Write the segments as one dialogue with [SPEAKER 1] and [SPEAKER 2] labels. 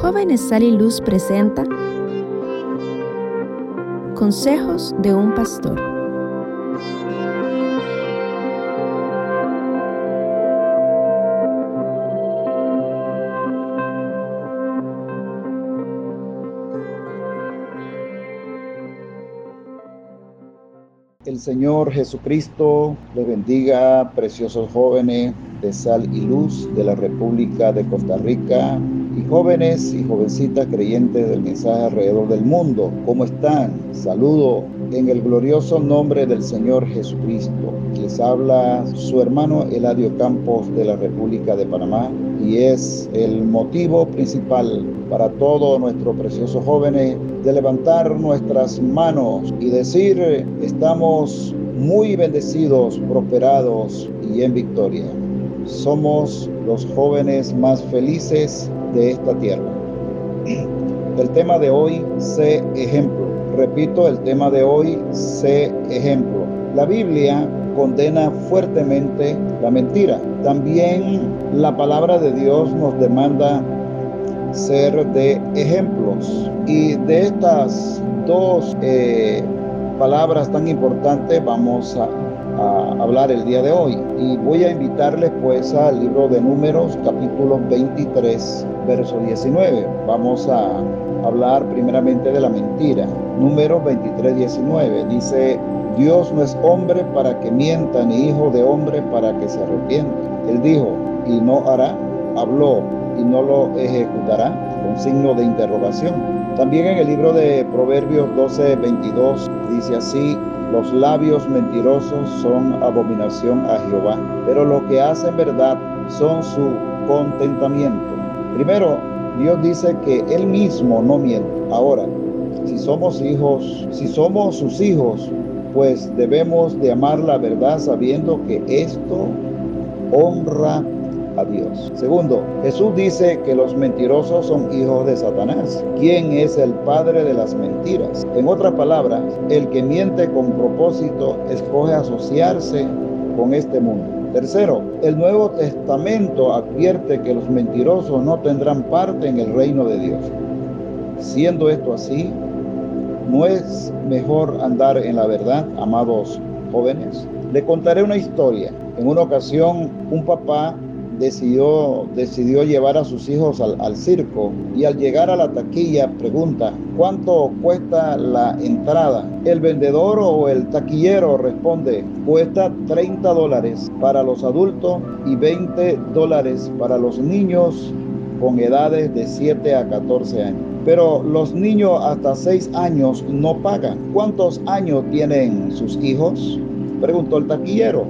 [SPEAKER 1] Jóvenes Sal y Luz presenta Consejos de un Pastor.
[SPEAKER 2] El Señor Jesucristo les bendiga, preciosos jóvenes de Sal y Luz de la República de Costa Rica y jóvenes y jovencitas creyentes del mensaje alrededor del mundo. ¿Cómo están? Saludo en el glorioso nombre del Señor Jesucristo. Les habla su hermano Eladio Campos de la República de Panamá y es el motivo principal para todos nuestros preciosos jóvenes de levantar nuestras manos y decir, estamos muy bendecidos, prosperados y en victoria. Somos los jóvenes más felices de esta tierra. El tema de hoy, sé ejemplo. Repito, el tema de hoy, sé ejemplo. La Biblia condena fuertemente la mentira. También la palabra de Dios nos demanda ser de ejemplos. Y de estas dos eh, palabras tan importantes vamos a, a, hablar el día de hoy. Y voy a invitarles pues al libro de números capítulo 23, verso 19. Vamos a hablar primeramente de la mentira. Número 23, 19. Dice, Dios no es hombre para que mienta, ni hijo de hombre para que se arrepienta. Él dijo, y no hará, habló, y no lo ejecutará, con signo de interrogación. También en el libro de Proverbios 12, 22 dice así, los labios mentirosos son abominación a Jehová, pero lo que hacen verdad son su contentamiento. Primero, Dios dice que Él mismo no miente. Ahora, si somos hijos, si somos sus hijos, pues debemos de amar la verdad sabiendo que esto honra a Dios. Segundo, Jesús dice que los mentirosos son hijos de Satanás. ¿Quién es el padre de las mentiras? En otras palabras, el que miente con propósito escoge asociarse con este mundo. Tercero, el Nuevo Testamento advierte que los mentirosos no tendrán parte en el reino de Dios. Siendo esto así, ¿no es mejor andar en la verdad, amados jóvenes? Le contaré una historia. En una ocasión, un papá decidió, decidió llevar a sus hijos al, al, circo y al llegar a la taquilla pregunta, ¿cuánto cuesta la entrada? El vendedor o el taquillero responde, cuesta 30 dólares para los adultos y 20 dólares para los niños con edades de 7 a 14 años. Pero los niños hasta 6 años no pagan. ¿Cuántos años tienen sus hijos? Preguntó el taquillero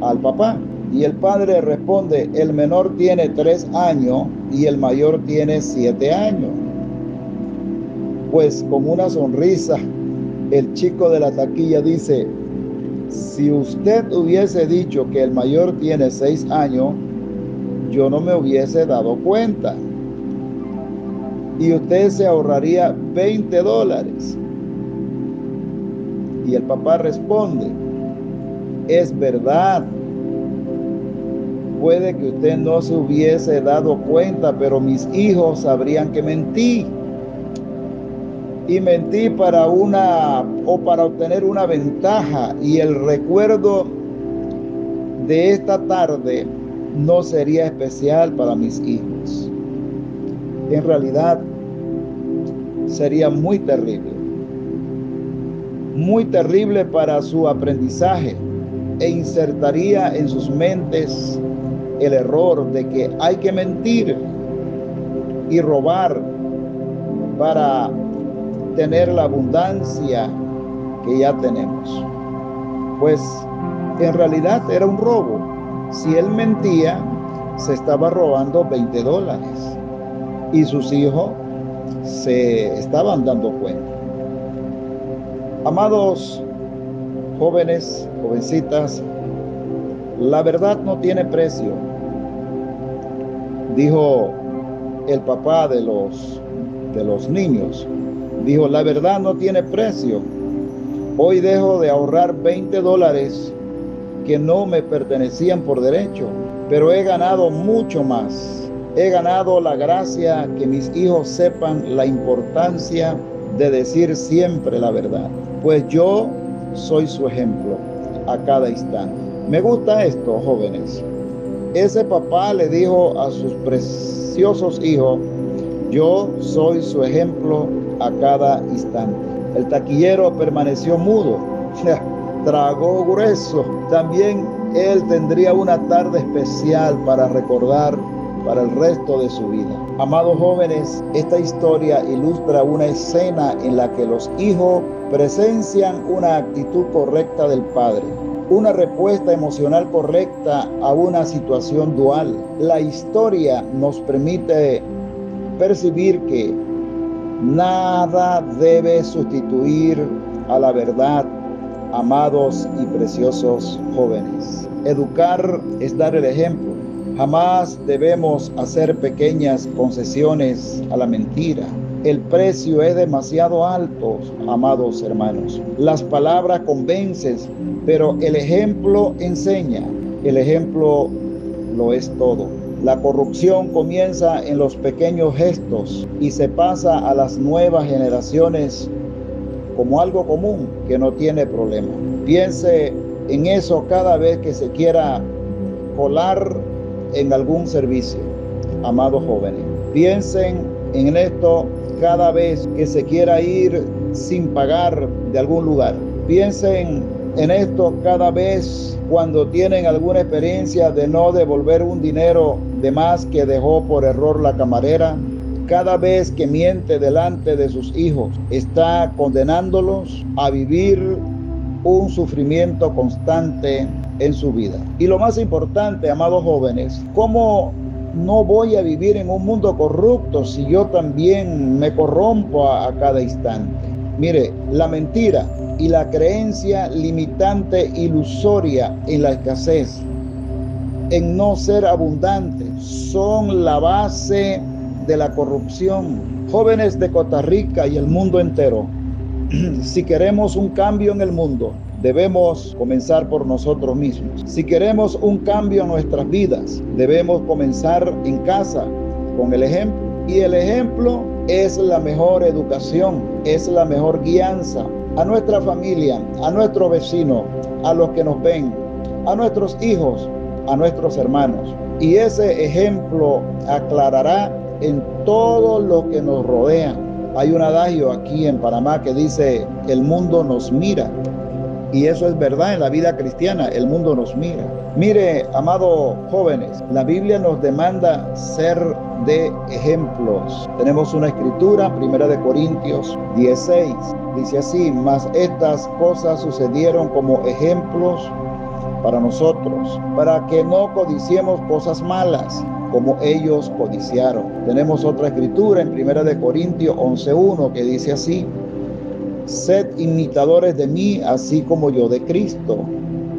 [SPEAKER 2] al papá. Y el padre responde, el menor tiene tres años y el mayor tiene siete años. Pues con una sonrisa, el chico de la taquilla dice, si usted hubiese dicho que el mayor tiene seis años, yo no me hubiese dado cuenta. Y usted se ahorraría 20 dólares. Y el papá responde, es verdad, puede que usted no se hubiese dado cuenta, pero mis hijos sabrían que mentí. Y mentí para una o para obtener una ventaja y el recuerdo de esta tarde no sería especial para mis hijos. En realidad sería muy terrible. Muy terrible para su aprendizaje e insertaría en sus mentes el error de que hay que mentir y robar para tener la abundancia que ya tenemos. Pues en realidad era un robo. Si él mentía, se estaba robando 20 dólares y sus hijos se estaban dando cuenta. Amados jóvenes, jovencitas, la verdad no tiene precio dijo el papá de los, de los niños, dijo, la verdad no tiene precio. Hoy dejo de ahorrar 20 dólares que no me pertenecían por derecho, pero he ganado mucho más He ganado la gracia que mis hijos sepan la importancia de decir siempre la verdad, pues yo soy su ejemplo a cada instante. Me gusta esto, jóvenes. Ese papá le dijo a sus preciosos hijos, yo soy su ejemplo a cada instante. El taquillero permaneció mudo, tragó grueso. También él tendría una tarde especial para recordar para el resto de su vida. Amados jóvenes, esta historia ilustra una escena en la que los hijos presencian una actitud correcta del padre, una respuesta emocional correcta a una situación dual. La historia nos permite percibir que nada debe sustituir a la verdad, amados y preciosos jóvenes. Educar es dar el ejemplo. Jamás debemos hacer pequeñas concesiones a la mentira. El precio es demasiado alto, amados hermanos. Las palabras convencen, pero el ejemplo enseña. El ejemplo lo es todo. La corrupción comienza en los pequeños gestos y se pasa a las nuevas generaciones como algo común que no tiene problema. Piense en eso cada vez que se quiera colar en algún servicio, amados jóvenes. Piensen en esto cada vez que se quiera ir sin pagar de algún lugar. Piensen en esto cada vez cuando tienen alguna experiencia de no devolver un dinero de más que dejó por error la camarera. Cada vez que miente delante de sus hijos, está condenándolos a vivir un sufrimiento constante en su vida. Y lo más importante, amados jóvenes, ¿cómo no voy a vivir en un mundo corrupto si yo también me corrompo a, a cada instante? Mire, la mentira y la creencia limitante ilusoria en la escasez, en no ser abundante, son la base de la corrupción. Jóvenes de Costa Rica y el mundo entero, si queremos un cambio en el mundo, debemos comenzar por nosotros mismos. Si queremos un cambio en nuestras vidas, debemos comenzar en casa con el ejemplo. Y el ejemplo es la mejor educación, es la mejor guianza a nuestra familia, a nuestros vecinos, a los que nos ven, a nuestros hijos, a nuestros hermanos. Y ese ejemplo aclarará en todo lo que nos rodea hay un adagio aquí en Panamá que dice, el mundo nos mira. Y eso es verdad en la vida cristiana, el mundo nos mira. Mire, amados jóvenes, la Biblia nos demanda ser de ejemplos. Tenemos una escritura, primera de Corintios 16, dice así, mas estas cosas sucedieron como ejemplos para nosotros, para que no codiciemos cosas malas como ellos codiciaron. Tenemos otra escritura en Primera de Corintios 11.1 que dice así, sed imitadores de mí así como yo de Cristo.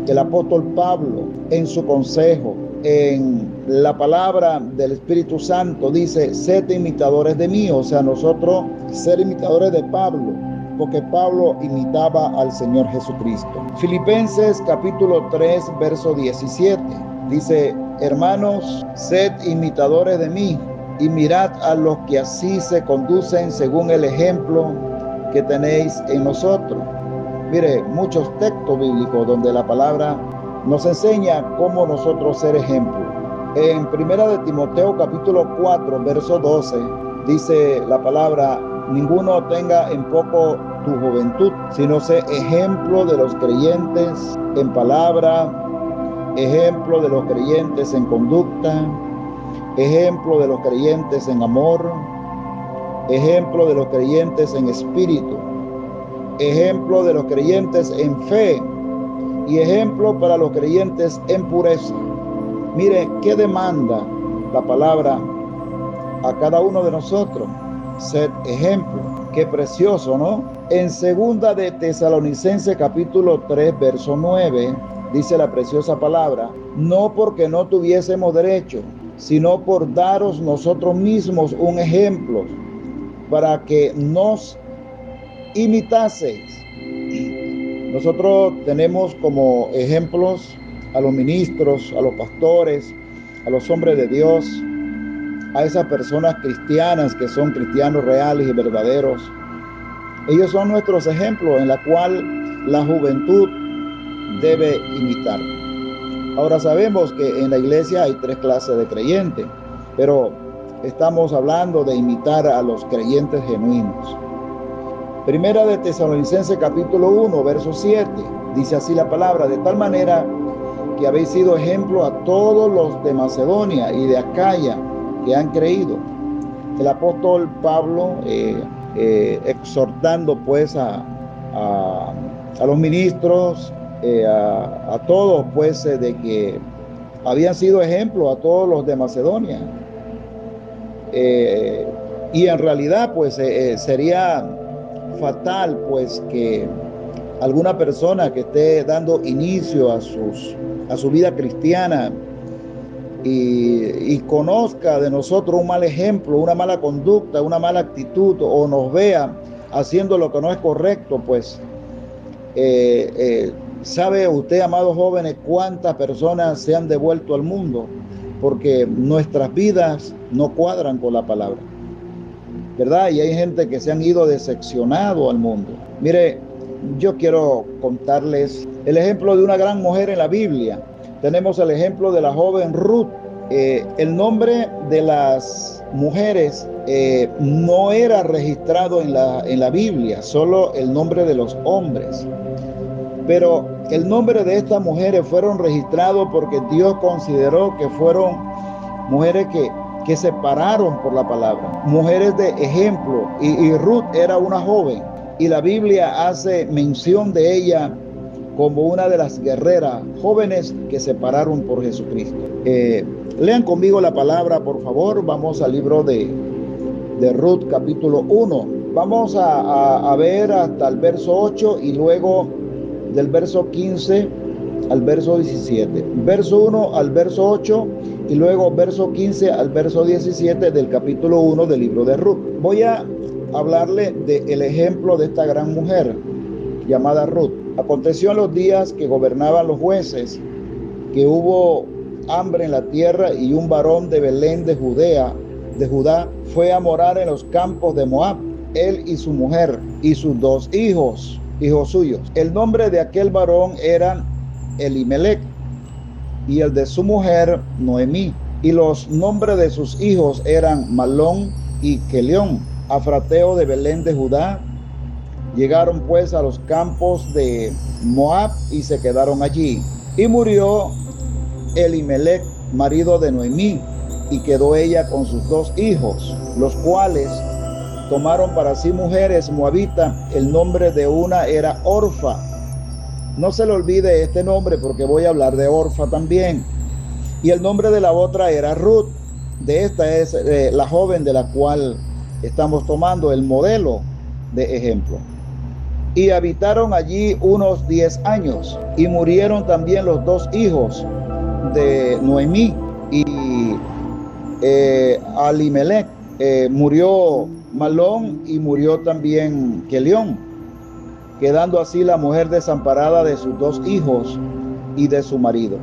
[SPEAKER 2] El apóstol Pablo en su consejo, en la palabra del Espíritu Santo, dice, sed imitadores de mí, o sea, nosotros ser imitadores de Pablo, porque Pablo imitaba al Señor Jesucristo. Filipenses capítulo 3, verso 17, dice, Hermanos, sed imitadores de mí y mirad a los que así se conducen según el ejemplo que tenéis en nosotros. Mire, muchos textos bíblicos donde la palabra nos enseña cómo nosotros ser ejemplo. En primera de Timoteo capítulo 4, verso 12, dice la palabra, ninguno tenga en poco tu juventud, sino sé ejemplo de los creyentes en palabra, ejemplo de los creyentes en conducta, ejemplo de los creyentes en amor, ejemplo de los creyentes en espíritu, ejemplo de los creyentes en fe y ejemplo para los creyentes en pureza. Mire, ¿qué demanda la palabra a cada uno de nosotros? Ser ejemplo. Qué precioso, ¿no? En segunda de Tesalonicense capítulo 3, verso 9, dice la preciosa palabra, no porque no tuviésemos derecho, sino por daros nosotros mismos un ejemplo para que nos imitaseis. Nosotros tenemos como ejemplos a los ministros, a los pastores, a los hombres de Dios, a esas personas cristianas que son cristianos reales y verdaderos. Ellos son nuestros ejemplos en la cual la juventud debe imitar. Ahora sabemos que en la iglesia hay tres clases de creyentes, pero estamos hablando de imitar a los creyentes genuinos. Primera de Tesalonicenses capítulo 1, verso 7, dice así la palabra, de tal manera que habéis sido ejemplo a todos los de Macedonia y de Acaya que han creído. El apóstol Pablo eh, eh, exhortando pues a, a, los ministros, eh, a, a, todos pues de que habían sido ejemplo a todos los de Macedonia. Y en realidad pues sería fatal pues que alguna persona que esté dando inicio a, sus, a su vida cristiana y, conozca de nosotros un mal ejemplo, una mala conducta, una mala actitud o nos vea haciendo lo que no es correcto, pues eh, eh, sabe usted, amados jóvenes, cuántas personas se han devuelto al mundo porque nuestras vidas no cuadran con la palabra. ¿verdad? Y hay gente que se han ido decepcionado al mundo. Mire, yo quiero contarles el ejemplo de una gran mujer en la Biblia. Tenemos el ejemplo de la joven Ruth. Eh, el nombre de las mujeres eh, no era registrado en la, en la Biblia, solo el nombre de los hombres. Pero el nombre de estas mujeres fueron registrados porque Dios consideró que fueron mujeres que que se pararon por la palabra, mujeres de ejemplo, y, Ruth era una joven, y la Biblia hace mención de ella como una de las guerreras jóvenes que se pararon por Jesucristo. Eh, lean conmigo la palabra, por favor, vamos al libro de, de Ruth capítulo 1. Vamos a, a ver hasta el verso 8 y luego del verso 15 al verso 17. Verso 1 al verso 8 y luego verso 15 al verso 17 del capítulo 1 del libro de Ruth. Voy a hablarle del ejemplo de esta gran mujer llamada Ruth. Aconteció en los días que gobernaban los jueces que hubo hambre en la tierra y un varón de Belén de Judea, de Judá, fue a morar en los campos de Moab, él y su mujer y sus dos hijos, hijos suyos. El nombre de aquel varón era Elimelech y el de su mujer Noemí. Y los nombres de sus hijos eran Malón y Kelión, afrateo de Belén de Judá. Llegaron pues a los campos de Moab y se quedaron allí. Y murió Elimelech, marido de Noemí, y quedó ella con sus dos hijos, los cuales tomaron para sí mujeres moabitas. El nombre de una era Orfa no se le olvide este nombre porque voy a hablar de Orfa también. Y el nombre de la otra era Ruth. De esta es eh, la joven de la cual estamos tomando el modelo de ejemplo. Y habitaron allí unos 10 años y murieron también los dos hijos de Noemí y eh, Alimelech. Eh, murió Malón y murió también Kelión quedando así la mujer desamparada de sus dos hijos y de su marido.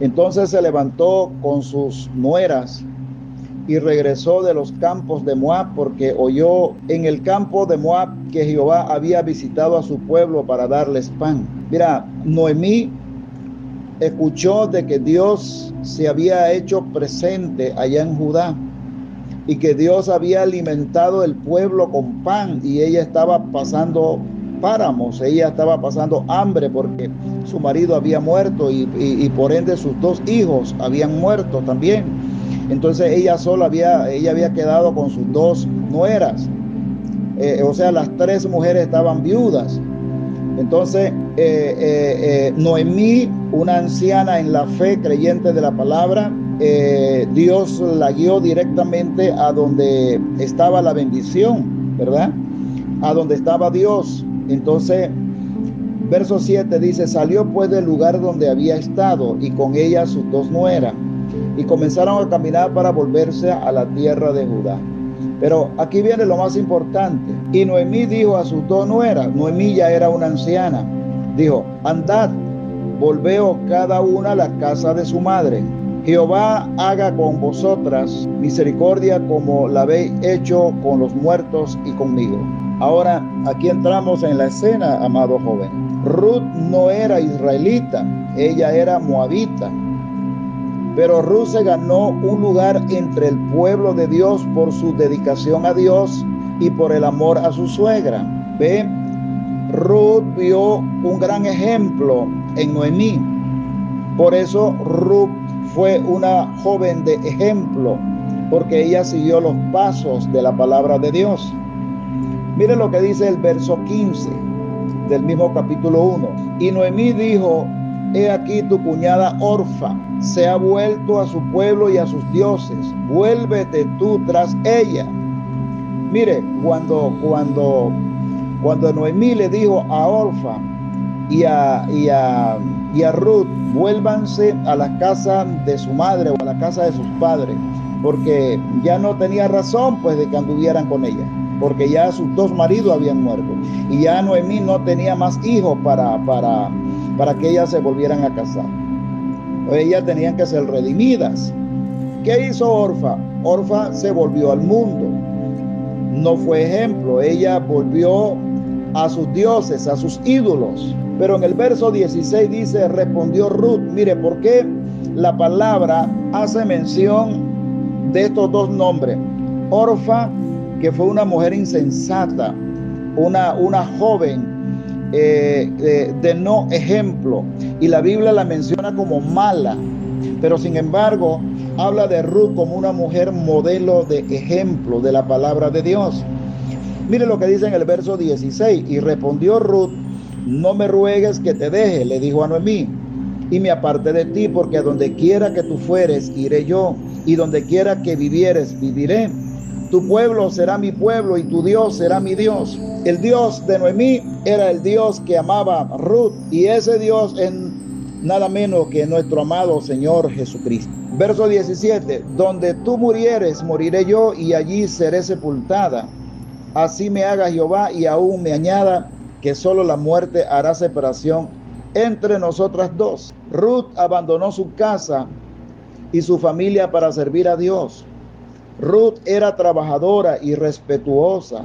[SPEAKER 2] Entonces se levantó con sus nueras y regresó de los campos de Moab porque oyó en el campo de Moab que Jehová había visitado a su pueblo para darles pan. Mira, Noemí escuchó de que Dios se había hecho presente allá en Judá y que Dios había alimentado el pueblo con pan y ella estaba pasando páramos. Ella estaba pasando hambre porque su marido había muerto y, por ende sus dos hijos habían muerto también. Entonces ella sola había, ella había quedado con sus dos nueras. Eh, o sea, las tres mujeres estaban viudas. Entonces, eh, eh, Noemí, una anciana en la fe, creyente de la palabra, Dios la guió directamente a donde estaba la bendición, ¿verdad? A donde estaba Dios. Entonces, verso 7 dice, salió pues del lugar donde había estado y con ella sus dos nueras y comenzaron a caminar para volverse a la tierra de Judá. Pero aquí viene lo más importante. Y Noemí dijo a sus dos nueras, Noemí ya era una anciana, dijo, andad, volveo cada una a la casa de su madre. Jehová haga con vosotras misericordia como la habéis hecho con los muertos y conmigo. Ahora, aquí entramos en la escena, amado joven. Ruth no era israelita, ella era moabita. Pero Ruth se ganó un lugar entre el pueblo de Dios por su dedicación a Dios y por el amor a su suegra. Ve, Ruth vio un gran ejemplo en Noemí. Por eso Ruth fue una joven de ejemplo, porque ella siguió los pasos de la palabra de Dios. Mire lo que dice el verso 15 del mismo capítulo 1. Y Noemí dijo, he aquí tu cuñada Orfa se ha vuelto a su pueblo y a sus dioses, vuélvete tú tras ella. Mire, cuando, cuando, cuando Noemí le dijo a Orfa y a, y a, y a Ruth, vuélvanse a la casa de su madre o a la casa de sus padres, porque ya no tenía razón pues de que anduvieran con ella, porque ya sus dos maridos habían muerto y ya Noemí no tenía más hijos para, para, para que ellas se volvieran a casar. Ellas tenían que ser redimidas. ¿Qué hizo Orfa? Orfa se volvió al mundo. No fue ejemplo, ella volvió a sus dioses, a sus ídolos. Pero en el verso 16 dice, respondió Ruth, mire, ¿por qué la palabra hace mención de estos dos nombres? Orfa, que fue una mujer insensata, una, una joven eh, de, de no ejemplo, y la Biblia la menciona como mala, pero sin embargo habla de Ruth como una mujer modelo de ejemplo de la palabra de Dios. Mire lo que dice en el verso 16. Y respondió Ruth, no me ruegues que te deje, le dijo a Noemí, y me aparte de ti, porque a donde quiera que tú fueres, iré yo, y donde quiera que vivieres, viviré. Tu pueblo será mi pueblo y tu Dios será mi Dios. El Dios de Noemí era el Dios que amaba a Ruth, y ese Dios es nada menos que nuestro amado Señor Jesucristo. Verso 17, donde tú murieres, moriré yo, y allí seré sepultada. Así me haga Jehová y aún me añada que solo la muerte hará separación entre nosotras dos. Ruth abandonó su casa y su familia para servir a Dios. Ruth era trabajadora y respetuosa.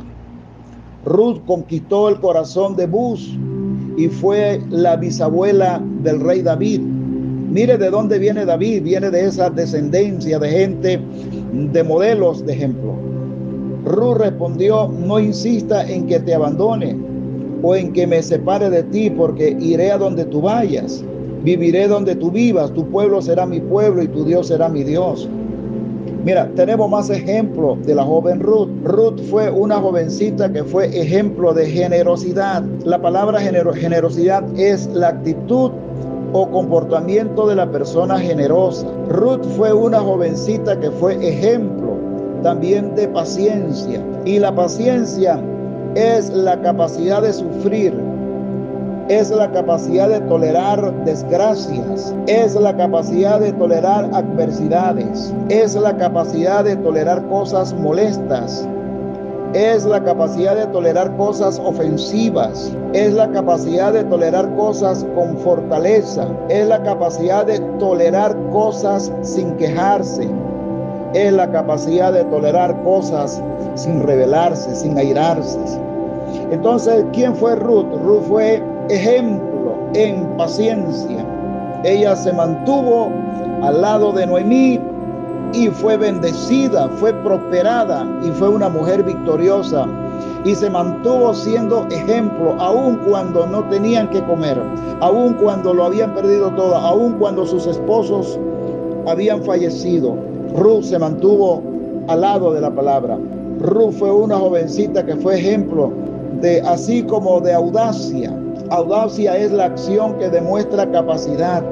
[SPEAKER 2] Ruth conquistó el corazón de Bus y fue la bisabuela del rey David. Mire de dónde viene David, viene de esa descendencia de gente, de modelos de ejemplo. Ruth respondió, no insista en que te abandone o en que me separe de ti, porque iré a donde tú vayas, viviré donde tú vivas, tu pueblo será mi pueblo y tu Dios será mi Dios. Mira, tenemos más ejemplos de la joven Ruth. Ruth fue una jovencita que fue ejemplo de generosidad. La palabra generosidad es la actitud o comportamiento de la persona generosa. Ruth fue una jovencita que fue ejemplo también de paciencia. Y la paciencia es la capacidad de sufrir, es la capacidad de tolerar desgracias, es la capacidad de tolerar adversidades, es la capacidad de tolerar cosas molestas, es la capacidad de tolerar cosas ofensivas, es la capacidad de tolerar cosas con fortaleza, es la capacidad de tolerar cosas sin quejarse, es la capacidad de tolerar cosas sin rebelarse, sin airarse. Entonces, ¿quién fue Ruth? Ruth fue ejemplo en paciencia. Ella se mantuvo al lado de Noemí y fue bendecida, fue prosperada y fue una mujer victoriosa. Y se mantuvo siendo ejemplo, aun cuando no tenían que comer, aun cuando lo habían perdido todo, aun cuando sus esposos habían fallecido. Ruth se mantuvo al lado de la palabra. Ruth fue una jovencita que fue ejemplo de así como de audacia. Audacia es la acción que demuestra capacidad,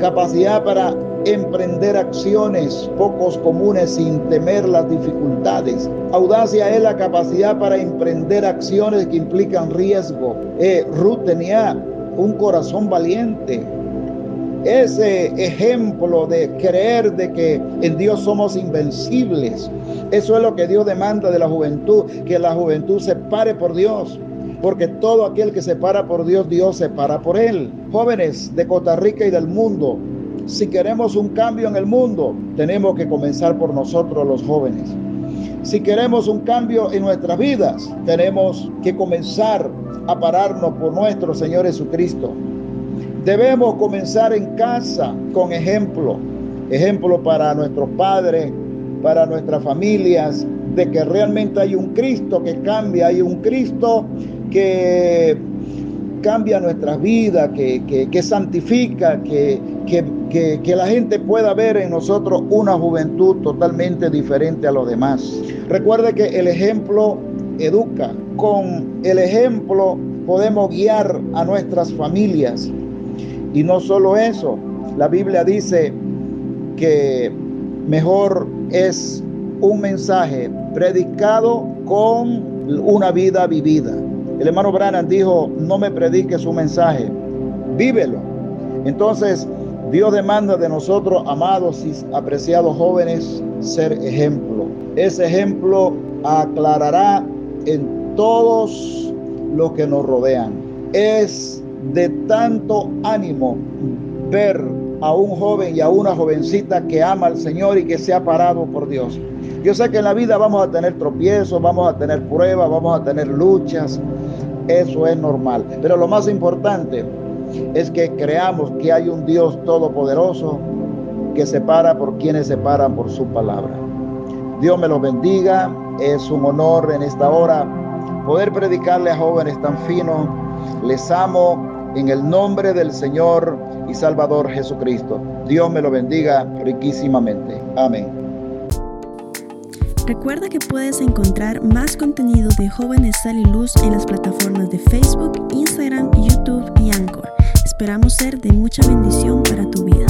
[SPEAKER 2] capacidad para emprender acciones pocos comunes sin temer las dificultades. Audacia es la capacidad para emprender acciones que implican riesgo. Eh, Ruth tenía un corazón valiente, ese ejemplo de creer de que en Dios somos invencibles. Eso es lo que Dios demanda de la juventud, que la juventud se pare por Dios. Porque todo aquel que se para por Dios, Dios se para por él. Jóvenes de Costa Rica y del mundo, si queremos un cambio en el mundo, tenemos que comenzar por nosotros los jóvenes. Si queremos un cambio en nuestras vidas, tenemos que comenzar a pararnos por nuestro Señor Jesucristo. Debemos comenzar en casa con ejemplo, ejemplo para nuestros padres, para nuestras familias, de que realmente hay un Cristo que cambia, hay un Cristo que cambia nuestras vidas, que, que, santifica, que, que, la gente pueda ver en nosotros una juventud totalmente diferente a los demás. Recuerde que el ejemplo educa. Con el ejemplo podemos guiar a nuestras familias. Y no solo eso, la Biblia dice que mejor es un mensaje predicado con una vida vivida. El hermano Branham dijo, no me prediques un mensaje, vívelo. Entonces, Dios demanda de nosotros, amados y apreciados jóvenes, ser ejemplo. Ese ejemplo aclarará en todos los que nos rodean. Es de tanto ánimo ver a un joven y a una jovencita que ama al Señor y que se ha parado por Dios. Yo sé que en la vida vamos a tener tropiezos, vamos a tener pruebas, vamos a tener luchas. Eso es normal. Pero lo más importante es que creamos que hay un Dios todopoderoso que se para por quienes se paran por su palabra. Dios me los bendiga. Es un honor en esta hora poder predicarle a jóvenes tan finos. Les amo en el nombre del Señor y Salvador Jesucristo. Dios me lo bendiga riquísimamente. Amén.
[SPEAKER 1] Recuerda que puedes encontrar más contenido de Jóvenes Sal y Luz en las plataformas de Facebook, Instagram, YouTube y Anchor. Esperamos ser de mucha bendición para tu vida.